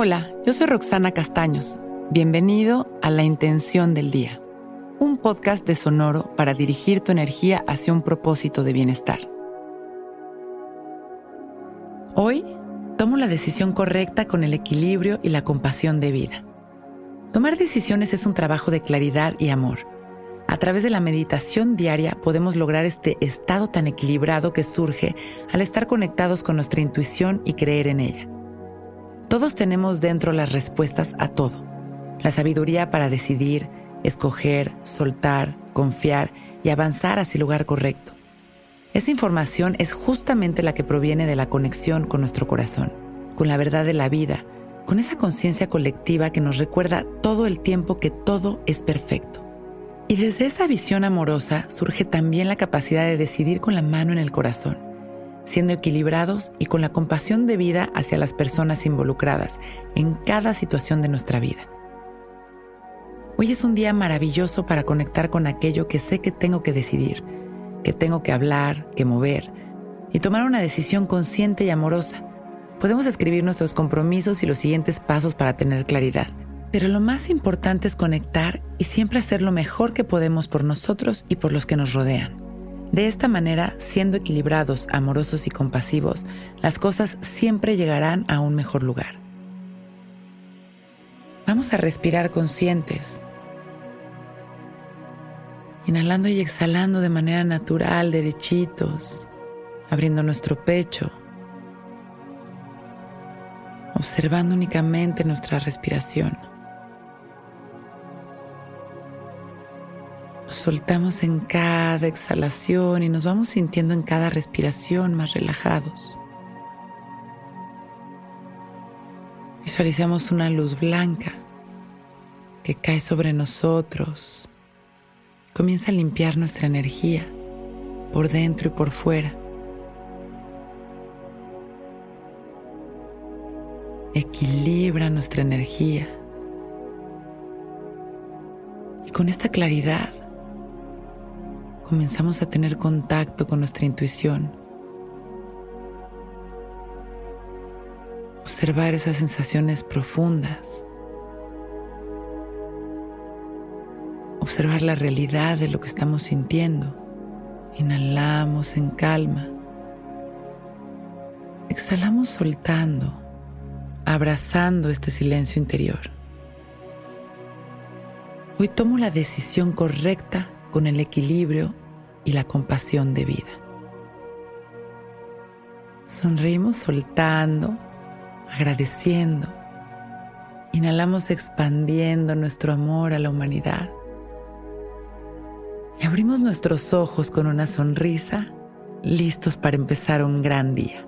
Hola, yo soy Roxana Castaños. Bienvenido a La Intención del Día, un podcast de Sonoro para dirigir tu energía hacia un propósito de bienestar. Hoy tomo la decisión correcta con el equilibrio y la compasión de vida. Tomar decisiones es un trabajo de claridad y amor. A través de la meditación diaria podemos lograr este estado tan equilibrado que surge al estar conectados con nuestra intuición y creer en ella. Todos tenemos dentro las respuestas a todo. La sabiduría para decidir, escoger, soltar, confiar y avanzar hacia el lugar correcto. Esa información es justamente la que proviene de la conexión con nuestro corazón, con la verdad de la vida, con esa conciencia colectiva que nos recuerda todo el tiempo que todo es perfecto. Y desde esa visión amorosa surge también la capacidad de decidir con la mano en el corazón, siendo equilibrados y con la compasión de vida hacia las personas involucradas en cada situación de nuestra vida. Hoy es un día maravilloso para conectar con aquello que sé que tengo que decidir, que tengo que hablar, que mover, y tomar una decisión consciente y amorosa. Podemos escribir nuestros compromisos y los siguientes pasos para tener claridad pero lo más importante es conectar y siempre hacer lo mejor que podemos por nosotros y por los que nos rodean. De esta manera, siendo equilibrados, amorosos y compasivos, las cosas siempre llegarán a un mejor lugar. Vamos a respirar conscientes, inhalando y exhalando de manera natural, derechitos, abriendo nuestro pecho, observando únicamente nuestra respiración. Soltamos en cada exhalación y nos vamos sintiendo en cada respiración más relajados. Visualizamos una luz blanca que cae sobre nosotros. Comienza a limpiar nuestra energía por dentro y por fuera. Equilibra nuestra energía. Y con esta claridad comenzamos a tener contacto con nuestra intuición. Observar esas sensaciones profundas. Observar la realidad de lo que estamos sintiendo. Inhalamos en calma. Exhalamos soltando, abrazando este silencio interior. Hoy tomo la decisión correcta con el equilibrio y la compasión de vida. Sonreímos soltando, agradeciendo. Inhalamos expandiendo nuestro amor a la humanidad. Y abrimos nuestros ojos con una sonrisa, listos para empezar un gran día.